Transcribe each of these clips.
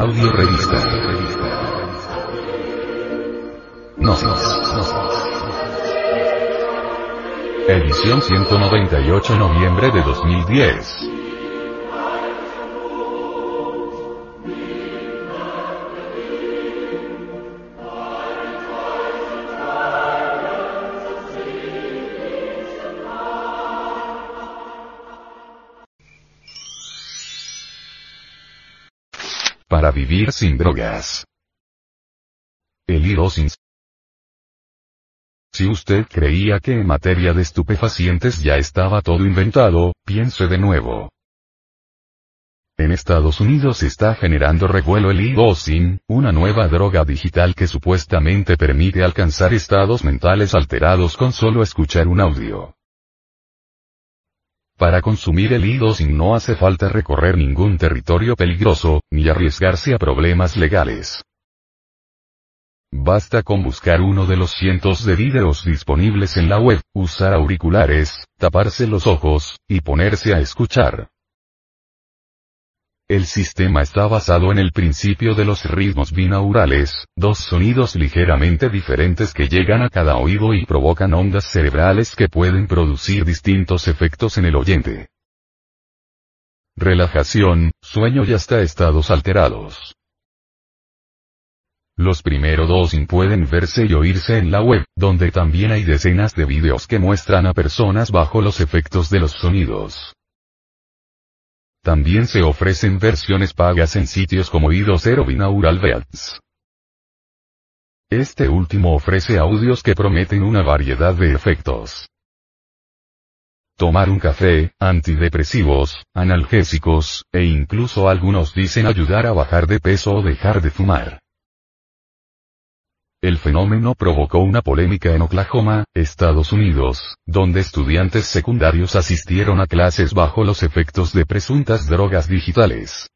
Audio Revista. Gnosis. Edición 198 noviembre de 2010. Para vivir sin drogas. El hilo sin si usted creía que en materia de estupefacientes ya estaba todo inventado, piense de nuevo. En Estados Unidos está generando revuelo el e-dosing, una nueva droga digital que supuestamente permite alcanzar estados mentales alterados con solo escuchar un audio. Para consumir el e-dosing no hace falta recorrer ningún territorio peligroso, ni arriesgarse a problemas legales. Basta con buscar uno de los cientos de vídeos disponibles en la web, usar auriculares, taparse los ojos, y ponerse a escuchar. El sistema está basado en el principio de los ritmos binaurales, dos sonidos ligeramente diferentes que llegan a cada oído y provocan ondas cerebrales que pueden producir distintos efectos en el oyente. Relajación, sueño y hasta estados alterados. Los primeros dos pueden verse y oírse en la web, donde también hay decenas de vídeos que muestran a personas bajo los efectos de los sonidos. También se ofrecen versiones pagas en sitios como Idocero Binaural Beats. Este último ofrece audios que prometen una variedad de efectos. Tomar un café, antidepresivos, analgésicos, e incluso algunos dicen ayudar a bajar de peso o dejar de fumar. El fenómeno provocó una polémica en Oklahoma, Estados Unidos, donde estudiantes secundarios asistieron a clases bajo los efectos de presuntas drogas digitales.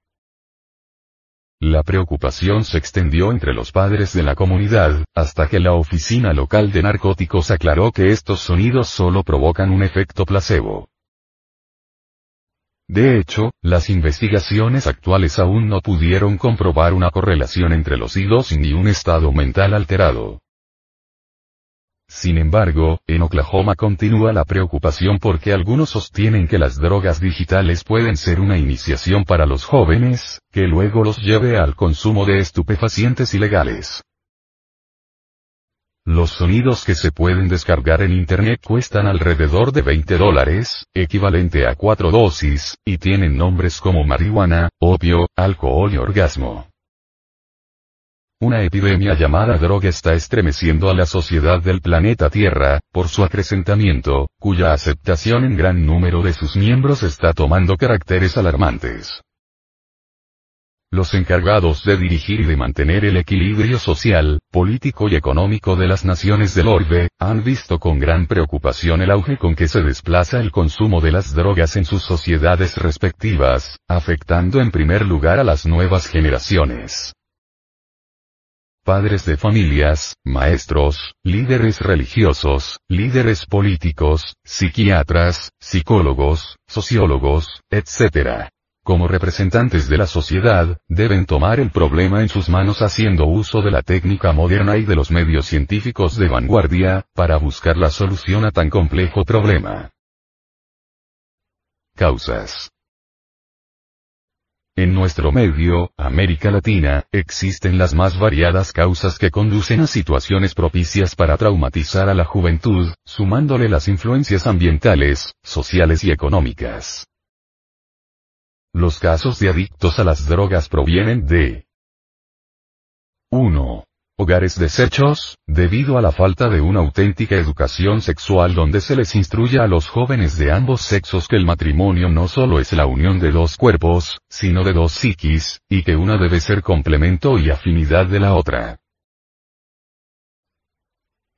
La preocupación se extendió entre los padres de la comunidad, hasta que la oficina local de narcóticos aclaró que estos sonidos solo provocan un efecto placebo. De hecho, las investigaciones actuales aún no pudieron comprobar una correlación entre los hilos y un estado mental alterado. Sin embargo, en Oklahoma continúa la preocupación porque algunos sostienen que las drogas digitales pueden ser una iniciación para los jóvenes, que luego los lleve al consumo de estupefacientes ilegales. Los sonidos que se pueden descargar en Internet cuestan alrededor de 20 dólares, equivalente a cuatro dosis, y tienen nombres como marihuana, opio, alcohol y orgasmo. Una epidemia llamada droga está estremeciendo a la sociedad del planeta Tierra, por su acrecentamiento, cuya aceptación en gran número de sus miembros está tomando caracteres alarmantes. Los encargados de dirigir y de mantener el equilibrio social, político y económico de las naciones del orbe, han visto con gran preocupación el auge con que se desplaza el consumo de las drogas en sus sociedades respectivas, afectando en primer lugar a las nuevas generaciones. Padres de familias, maestros, líderes religiosos, líderes políticos, psiquiatras, psicólogos, sociólogos, etc como representantes de la sociedad, deben tomar el problema en sus manos haciendo uso de la técnica moderna y de los medios científicos de vanguardia, para buscar la solución a tan complejo problema. Causas. En nuestro medio, América Latina, existen las más variadas causas que conducen a situaciones propicias para traumatizar a la juventud, sumándole las influencias ambientales, sociales y económicas. Los casos de adictos a las drogas provienen de 1. Hogares deshechos, debido a la falta de una auténtica educación sexual donde se les instruya a los jóvenes de ambos sexos que el matrimonio no solo es la unión de dos cuerpos, sino de dos psiquis, y que una debe ser complemento y afinidad de la otra.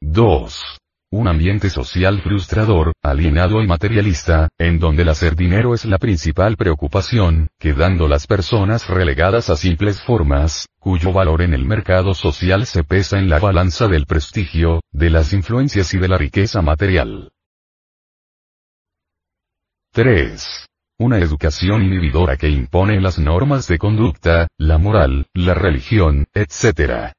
2. Un ambiente social frustrador, alienado y materialista, en donde el hacer dinero es la principal preocupación, quedando las personas relegadas a simples formas, cuyo valor en el mercado social se pesa en la balanza del prestigio, de las influencias y de la riqueza material. 3. Una educación inhibidora que impone las normas de conducta, la moral, la religión, etc.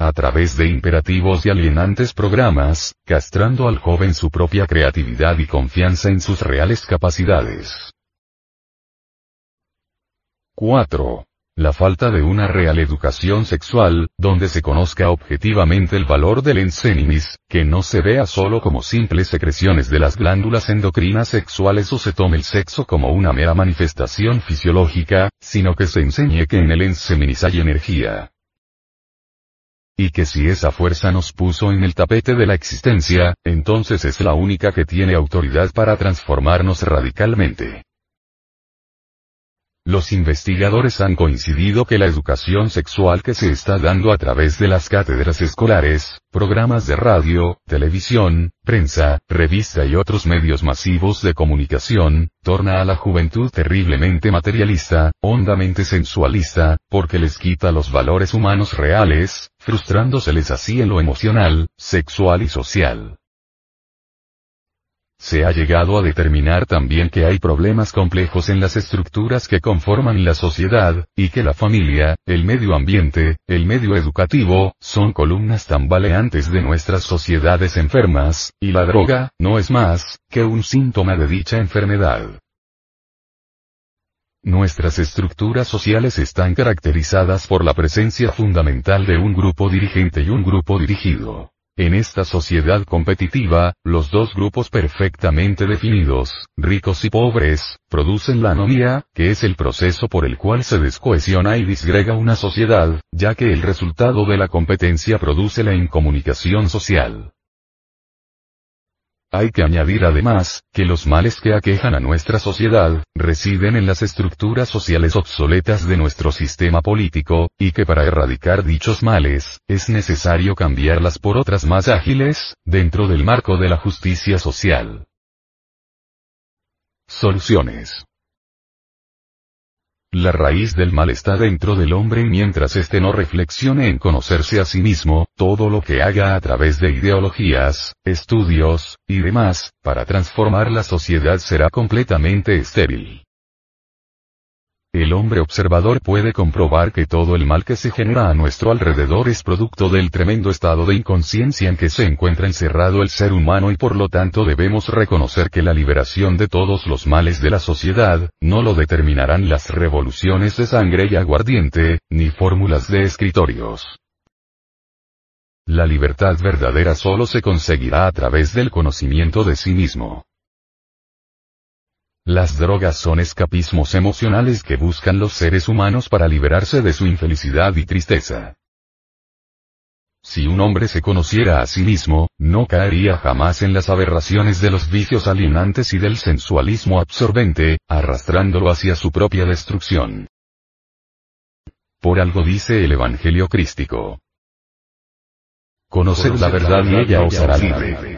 A través de imperativos y alienantes programas, castrando al joven su propia creatividad y confianza en sus reales capacidades. 4. La falta de una real educación sexual, donde se conozca objetivamente el valor del enseninis, que no se vea solo como simples secreciones de las glándulas endocrinas sexuales o se tome el sexo como una mera manifestación fisiológica, sino que se enseñe que en el enseminis hay energía. Y que si esa fuerza nos puso en el tapete de la existencia, entonces es la única que tiene autoridad para transformarnos radicalmente. Los investigadores han coincidido que la educación sexual que se está dando a través de las cátedras escolares, programas de radio, televisión, prensa, revista y otros medios masivos de comunicación, torna a la juventud terriblemente materialista, hondamente sensualista, porque les quita los valores humanos reales, frustrándoseles así en lo emocional, sexual y social. Se ha llegado a determinar también que hay problemas complejos en las estructuras que conforman la sociedad, y que la familia, el medio ambiente, el medio educativo, son columnas tambaleantes de nuestras sociedades enfermas, y la droga, no es más, que un síntoma de dicha enfermedad. Nuestras estructuras sociales están caracterizadas por la presencia fundamental de un grupo dirigente y un grupo dirigido. En esta sociedad competitiva, los dos grupos perfectamente definidos, ricos y pobres, producen la anomía, que es el proceso por el cual se descohesiona y disgrega una sociedad, ya que el resultado de la competencia produce la incomunicación social. Hay que añadir además, que los males que aquejan a nuestra sociedad, residen en las estructuras sociales obsoletas de nuestro sistema político, y que para erradicar dichos males, es necesario cambiarlas por otras más ágiles, dentro del marco de la justicia social. Soluciones. La raíz del mal está dentro del hombre mientras éste no reflexione en conocerse a sí mismo, todo lo que haga a través de ideologías, estudios, y demás, para transformar la sociedad será completamente estéril. El hombre observador puede comprobar que todo el mal que se genera a nuestro alrededor es producto del tremendo estado de inconsciencia en que se encuentra encerrado el ser humano y por lo tanto debemos reconocer que la liberación de todos los males de la sociedad, no lo determinarán las revoluciones de sangre y aguardiente, ni fórmulas de escritorios. La libertad verdadera solo se conseguirá a través del conocimiento de sí mismo. Las drogas son escapismos emocionales que buscan los seres humanos para liberarse de su infelicidad y tristeza. Si un hombre se conociera a sí mismo, no caería jamás en las aberraciones de los vicios alienantes y del sensualismo absorbente, arrastrándolo hacia su propia destrucción. Por algo dice el Evangelio crístico. Conoced la verdad y ella os hará libre.